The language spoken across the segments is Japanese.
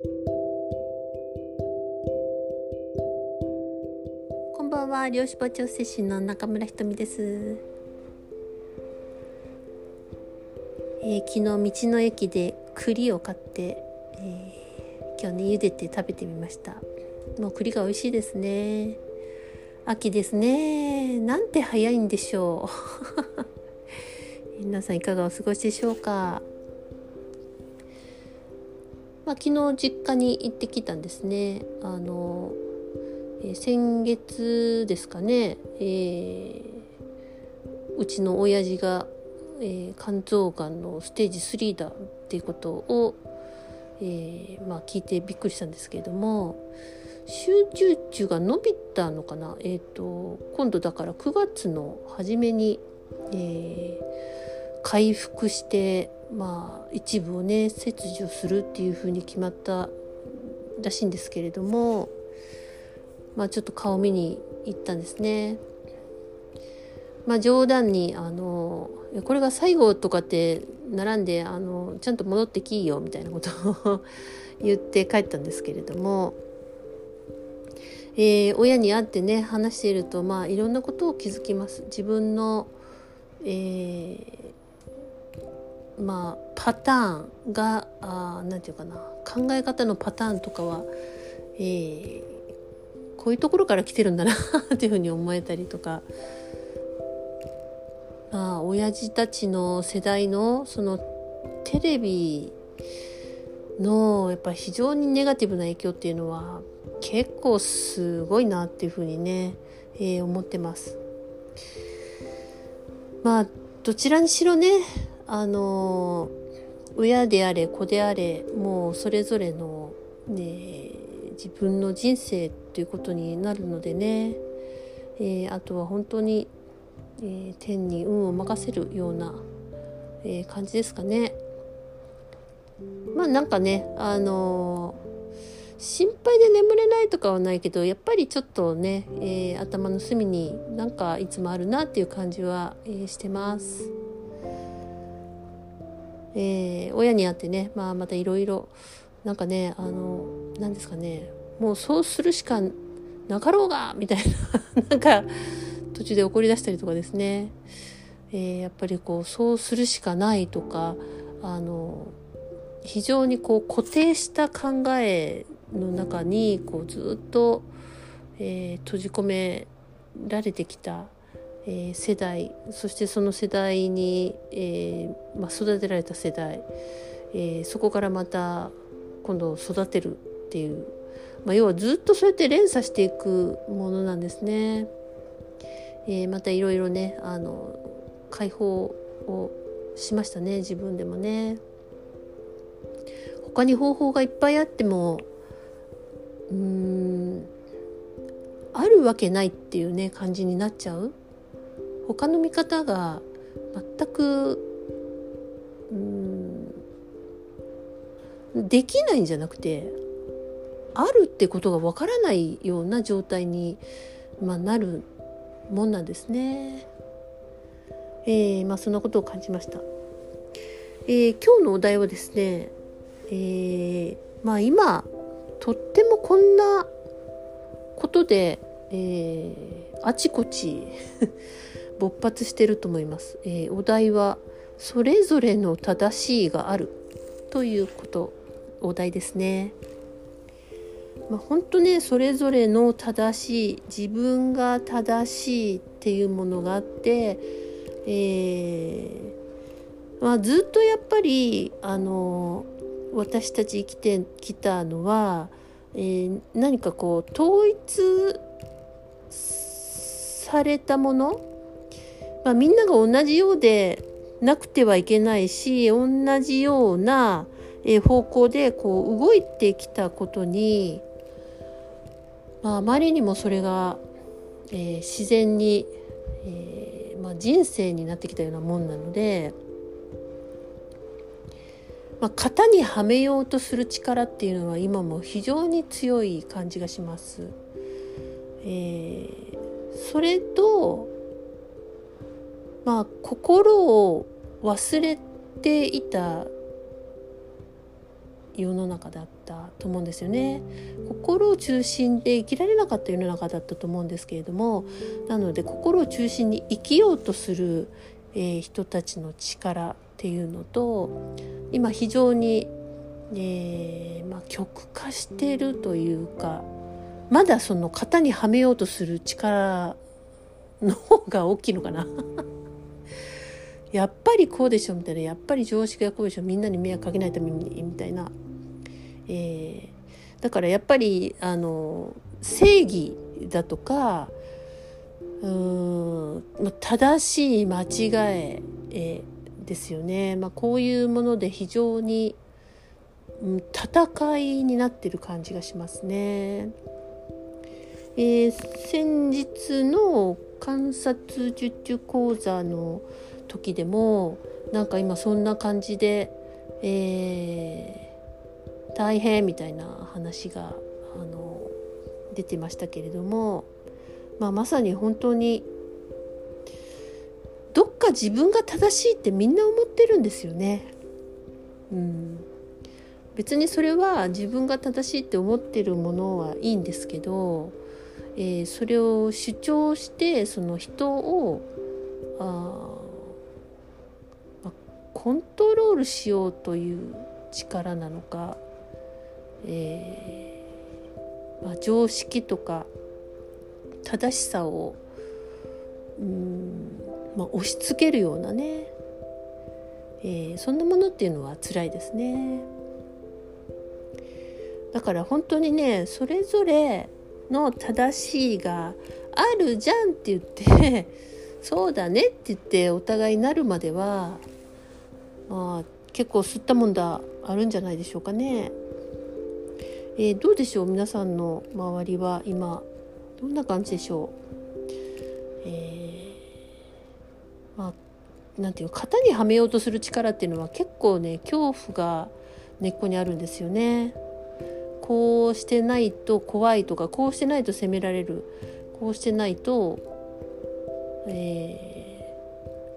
こんばんは。漁師場調整士の中村ひとみです、えー、昨日道の駅で栗を買って、えー、今日ね茹でて食べてみました。もう栗が美味しいですね。秋ですね。なんて早いんでしょう。皆さんいかがお過ごしでしょうか。まあ、昨日実家に行ってきたんですね。あの、えー、先月ですかね、えー、うちの親父が、えー、肝臓がんのステージ3だっていうことを、えまあ、聞いてびっくりしたんですけれども集中中が伸びたのかな、えーと、今度だから9月の初めに、え回復してまあ一部をね切除するっていうふうに決まったらしいんですけれどもまあちょっと顔見に行ったんですね。まあ冗談にあのこれが最後とかって並んであのちゃんと戻ってきいよみたいなことを 言って帰ったんですけれども、えー、親に会ってね話しているとまあいろんなことを気づきます。自分の、えまあパターンが何て言うかな考え方のパターンとかは、えー、こういうところから来てるんだなっていうふうに思えたりとか。まあ親父たちの世代のそのテレビのやっぱ非常にネガティブな影響っていうのは結構すごいなっていうふうにね、えー、思ってます。まあどちらにしろねあの親であれ子であれもうそれぞれの、ね、自分の人生っていうことになるのでね、えー、あとは本当に、えー、天に運を任せるような、えー、感じですかね。まあなんかねあの心配で眠れないとかはないけどやっぱりちょっとね、え頭の隅になんかいつもあるなっていう感じは、えしてます。えー、親に会ってね、まあ、またいろいろなんかねあの何ですかねもうそうするしかなかろうがみたいな なんか途中で怒り出したりとかですね、えー、やっぱりこうそうするしかないとかあの非常にこう固定した考えの中にこうずっと、えー、閉じ込められてきたえー、世代そしてその世代に、えーまあ、育てられた世代、えー、そこからまた今度育てるっていう、まあ、要はずっとそうやって連鎖していくものなんですね。えー、またいろいろねあの解放をしましたね自分でもね。他に方法がいっぱいあってもうんあるわけないっていうね感じになっちゃう。他の見方が全くうんできないんじゃなくてあるってことがわからないような状態に、まあ、なるもんなんですね。えー、まあそんなことを感じました。えー、今日のお題はですね、えー、まあ今とってもこんなことで、え、あちこち勃発してると思います。えー、お題はそれぞれの正しいがあるということお題ですね。まあ、本当ねそれぞれの正しい自分が正しいっていうものがあって、えー、まあ、ずっとやっぱりあの私たち生きてきたのは、えー、何かこう統一されたものまあ、みんなが同じようでなくてはいけないし同じような方向でこう動いてきたことに、まあ、あまりにもそれが、えー、自然に、えーまあ、人生になってきたようなもんなので、まあ、型にはめようとする力っていうのは今も非常に強い感じがします。えー、それとまあ心を忘れていた世の中だったと思うんですよね。心を中心で生きられなかった世の中だったと思うんですけれどもなので心を中心に生きようとする、えー、人たちの力っていうのと今非常に、えーまあ、極化してるというかまだその型にはめようとする力の方が大きいのかなやっぱりこうでしょみたいなやっぱり常識がこうでしょみんなに迷惑かけないためにみたいな、えー、だからやっぱりあの正義だとかうん正しい間違ええ、ですよね、まあ、こういうもので非常に、うん、戦いになってる感じがしますね。えー、先日の観察術講座の時でもなんか今そんな感じで、えー、大変みたいな話があの出てましたけれども、まあ、まさに本当にどっか自分が正しいってみんな思ってるんですよね。うん、別にそれは自分が正しいって思ってるものはいいんですけど、えー、それを主張してその人をあコントロールしようという力なのか、えーまあ、常識とか正しさをうん、まあ、押し付けるようなね、えー、そんなものっていうのは辛いですね。だから本当にねそれぞれの正しいがあるじゃんって言ってそうだねって言ってお互いになるまではまあ結構吸ったもんだあるんじゃないでしょうかね。えー、どうでしょう皆さんの周りは今どんな感じでしょう？えー、まあなんていう型にはめようとする力っていうのは結構ね恐怖が根っこにあるんですよね。こうしてないと怖いとかこうしてないと責められるこうしてないと、え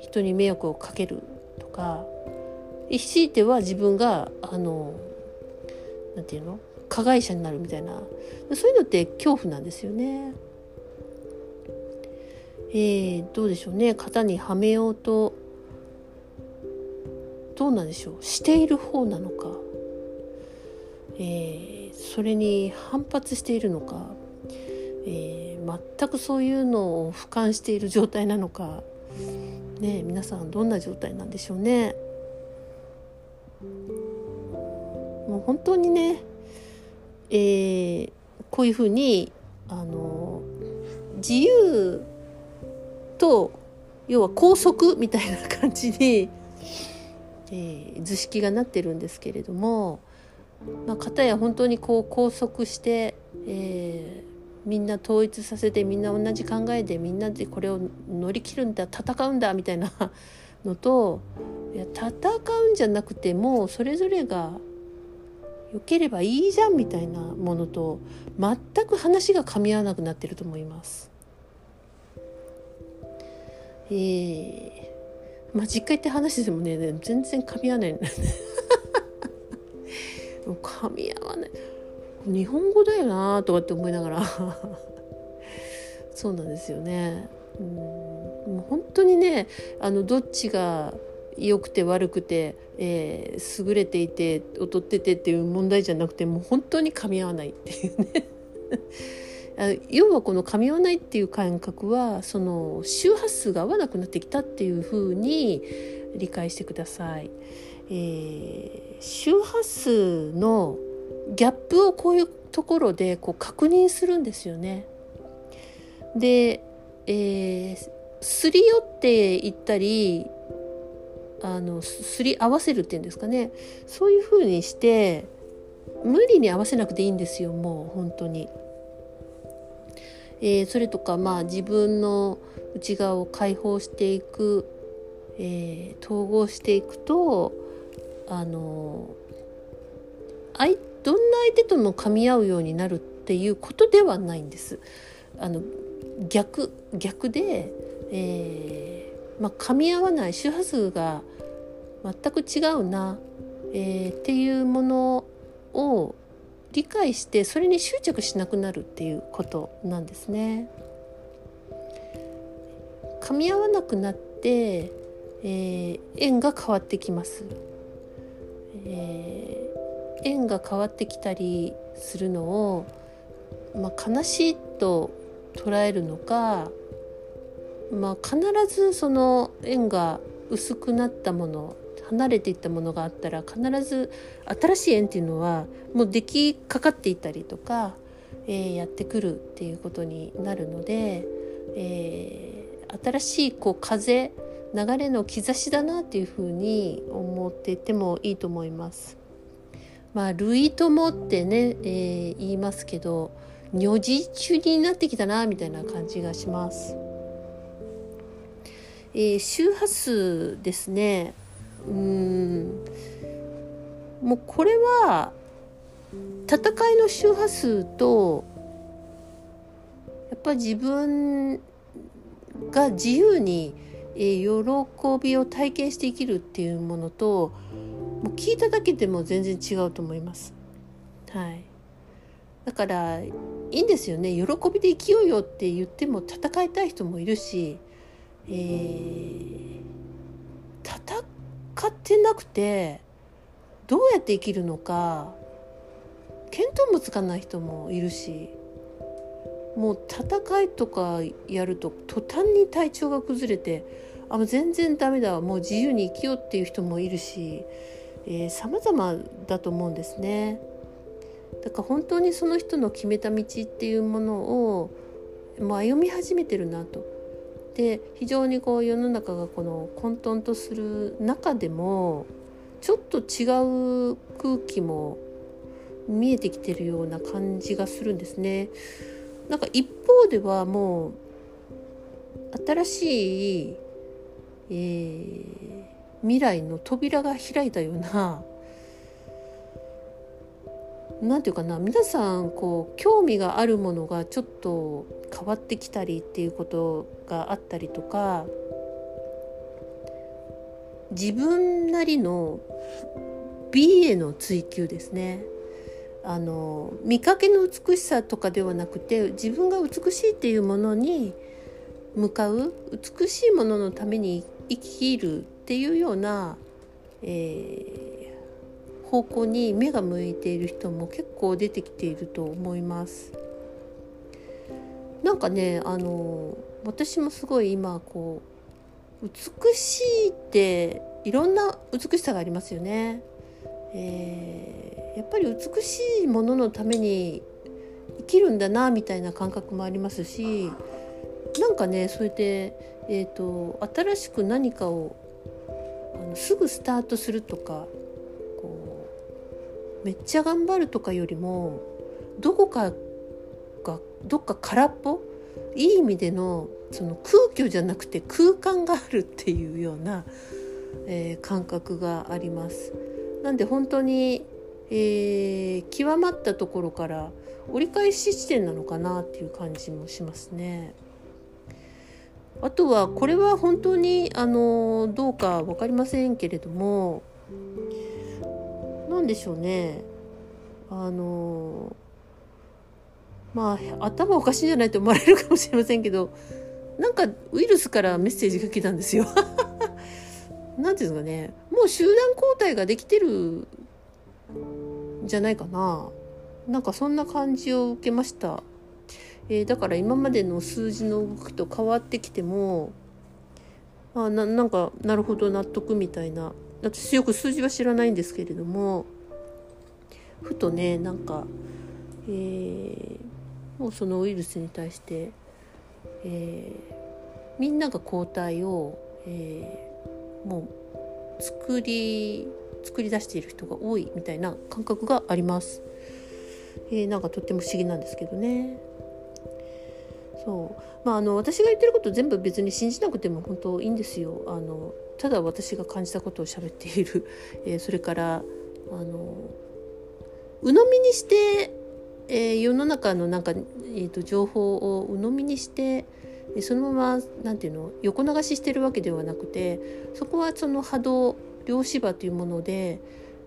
ー、人に迷惑をかけるとか強いては自分があのなんていうの？加害者になるみたいな。そういうのって恐怖なんですよね。えー、どうでしょうね。型にはめようとどうなんでしょう？している方なのか、えー、それに反発しているのか、えー、全くそういうのを俯瞰している状態なのか、ね、皆さんどんな状態なんでしょうね。本当にね、えー、こういうふうにあの自由と要は拘束みたいな感じに、えー、図式がなってるんですけれども、まあ、片や本当にこう拘束して、えー、みんな統一させてみんな同じ考えでみんなでこれを乗り切るんだ戦うんだみたいなのといや戦うんじゃなくてもうそれぞれが良ければいいじゃんみたいなものと全く話が噛み合わなくなってると思います。えー、まあ実家行って話でもね全然噛み合わない 噛み合わない日本語だよなとかって思いながら そうなんですよね。うんもう本当にねあのどっちが良くて悪くて、えー、優れていて劣っててっていう問題じゃなくてもう本当に噛み合わないっていうね 要はこの噛み合わないっていう感覚はその周波数が合わなくなってきたっていうふうに理解してください。えー、周波数のギャップをこういうところでこう確認するんですよね。で、えー、すり寄っていったりあのすり合わせるっていうんですかねそういうふうにして無理に合わせなくていいんですよもう本当に。えー、それとかまあ自分の内側を解放していく、えー、統合していくとあのあいどんな相手とも噛み合うようになるっていうことではないんです。あの逆逆で、えーまあ、噛み合わない周波数が全く違うな、えー、っていうものを理解してそれに執着しなくなるっていうことなんですね。噛み合わなくなって、えー、縁が変わってきます。えー、縁が変わってきたりするのを、まあ、悲しいと捉えるのか、まあ、必ずその縁が薄くなったもの離れていったものがあったら必ず新しい縁っていうのはもう出来かかっていたりとか、えー、やってくるっていうことになるので、えー、新しいこう風流れの兆しだなっていうふうに思っていてもいいと思います。まあ類友ってね、えー、言いますけど如実中になってきたなみたいな感じがします。えー、周波数ですね。うん。もうこれは戦いの周波数とやっぱ自分が自由に、えー、喜びを体験して生きるっていうものともう聞いただけでも全然違うと思います。はい、だからいいんですよね。喜びで生きようよって言っても戦いたい人もいるし、えー、戦ってなくてどうやって生きるのか見当もつかない人もいるしもう戦いとかやると途端に体調が崩れてあもう全然ダメだもう自由に生きようっていう人もいるしさまざまだと思うんですね。だから本当にその人の決めた道っていうものをもう歩み始めてるなと。で非常にこう世の中がこの混沌とする中でもちょっと違う空気も見えてきてるような感じがするんですね。なんか一方ではもう新しい、えー、未来の扉が開いたような何て言うかな皆さんこう興味があるものがちょっと変わってきたりっていうことがあったりとか自分なりの美への追求ですね。あの見かけの美しさとかではなくて自分が美しいっていうものに向かう美しいもののために生きるっていうような、えー、方向に目が向いている人も結構出てきていると思います。なんかねあの私もすごい今こう美しいっていろんな美しさがありますよね。えー、やっぱり美しいもののために生きるんだなみたいな感覚もありますしなんかねそれで、えーと、新しく何かをあのすぐスタートするとかめっちゃ頑張るとかよりもどこかがどっか空っぽいい意味でのその空虚じゃなくて空間があるっていうような、えー、感覚があります。なんで本当に、えー、極まったところから折り返し地点なのかなっていう感じもしますね。あとはこれは本当にあのどうか分かりませんけれども何でしょうね。あのまあ頭おかしいんじゃないと思われるかもしれませんけどなんかウイルスからメッセージが来たんですよ。なんていうんですかね。もう集団交代ができてるじゃないかな。なんかそんな感じを受けました、えー、だから今までの数字の動きと変わってきてもあななんかなるほど納得みたいな私よく数字は知らないんですけれどもふとねなんか、えー、もうそのウイルスに対して、えー、みんなが抗体を、えー、もう作り作り出している人が多いみたいな感覚があります。えー、なんかとっても不思議なんですけどね。そうまあ、あの私が言ってること全部別に信じなくても本当いいんですよ。あのただ私が感じたことを喋っている、えー、それからあの鵜呑みにしてえー、世の中のなんか、えーと、情報を鵜呑みにしてそのまま何て言うの横流ししてるわけではなくてそこはその波動量子場というもので、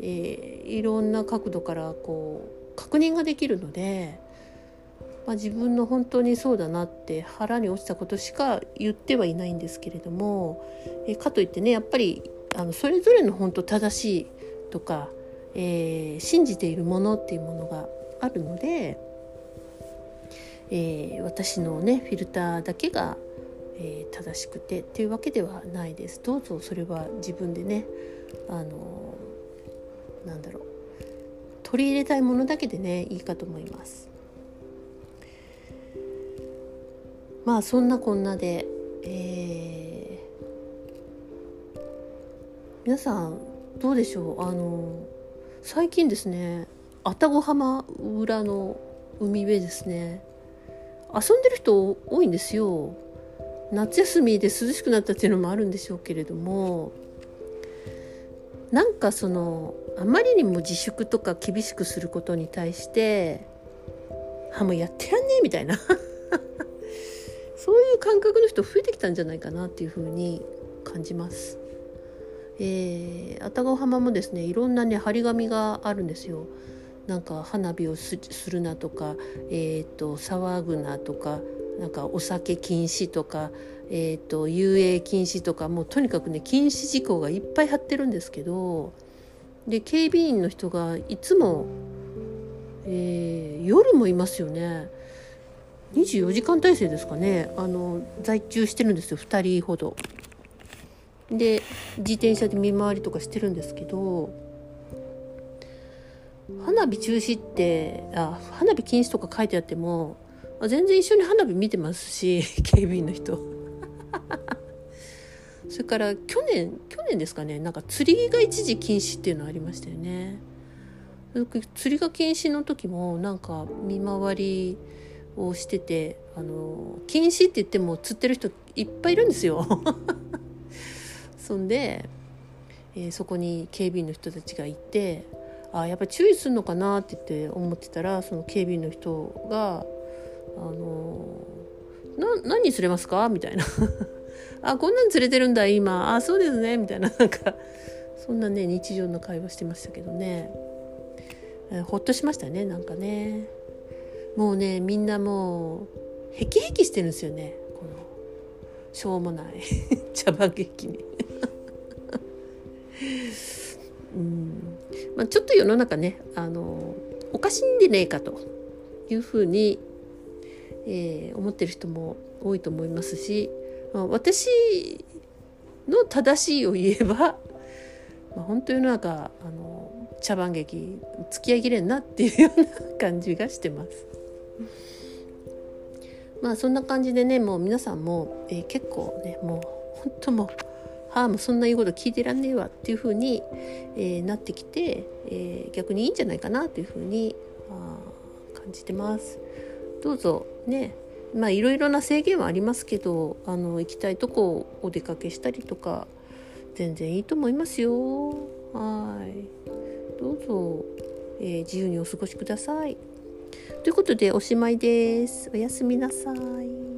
えー、いろんな角度からこう確認ができるので、まあ、自分の本当にそうだなって腹に落ちたことしか言ってはいないんですけれども、えかといってねやっぱりあのそれぞれの本当正しいとか、えー、信じているものっていうものがあるので、えー、私のねフィルターだけが、えー、正しくてっていうわけではないです。どうぞそれは自分でねあのなんだろう取り入れたいものだけでねいいかと思います。まあそんなこんなで、えー、皆さんどうでしょう？あの最近ですね愛宕浜裏の海辺ですね。遊んでる人多いんですよ。夏休みで涼しくなったっていうのもあるんでしょうけれども。なんかそのあまりにも自粛とか厳しくすることに対してあもうやってらんねえみたいな。そういう感覚の人増えてきたんじゃないかなっていうふうに感じます。えー、愛宕浜もですねいろんなね張り紙があるんですよ。なんか花火をするなとか、えーと、騒ぐなとかなんかお酒禁止とか、えーと、遊泳禁止とかもうとにかくね禁止事項がいっぱい貼ってるんですけどで警備員の人がいつも、えー、夜もいますよね24時間体制ですかね。あの在中してるんですよ。2人ほど。で自転車で見回りとかしてるんですけど花火中止ってあ花火禁止とか書いてあっても全然一緒に花火見てますし 警備員の人。それから去年去年ですかね。なんか釣りが一時禁止っていうのありましたよね。釣りが禁止の時もなんか見回りをしててあの禁止って言っても釣ってる人いっぱいいるんですよ。そんで、えー、そこに警備員の人たちがいてあやっぱり注意するのかなって言って思ってたらその警備員の人が「あのな何に釣れますか?」みたいな「あこんなん釣れてるんだ今。あそうですね」みたいな。なんかそんなね日常の会話してましたけどね、えー、ほっとしましたねなんかね。もうねみんなもうヘキヘキしてるんですよね。このしょうもない。茶番劇に。うん。まあ、ちょっと世の中ねあのおかしいんでねえかというふうに、えー、思ってる人も多いと思いますし、まあ、私の正しいを言えば、まあ、本当世の中あの茶番劇付き合いきれんなっていうような感じがしてます。まあそんな感じでねもう皆さんも、えー、結構ねもう本当もうああもうそんな言うこと聞いてらんねえわっていうふうに、えー、なってきて、えー、逆にいいんじゃないかなというふうにあ感じてます。どうぞねまあいろいろな制限はありますけどあの行きたいとこをお出かけしたりとか全然いいと思いますよ。はいどうぞ、えー、自由にお過ごしください。ということでおしまいです。おやすみなさい。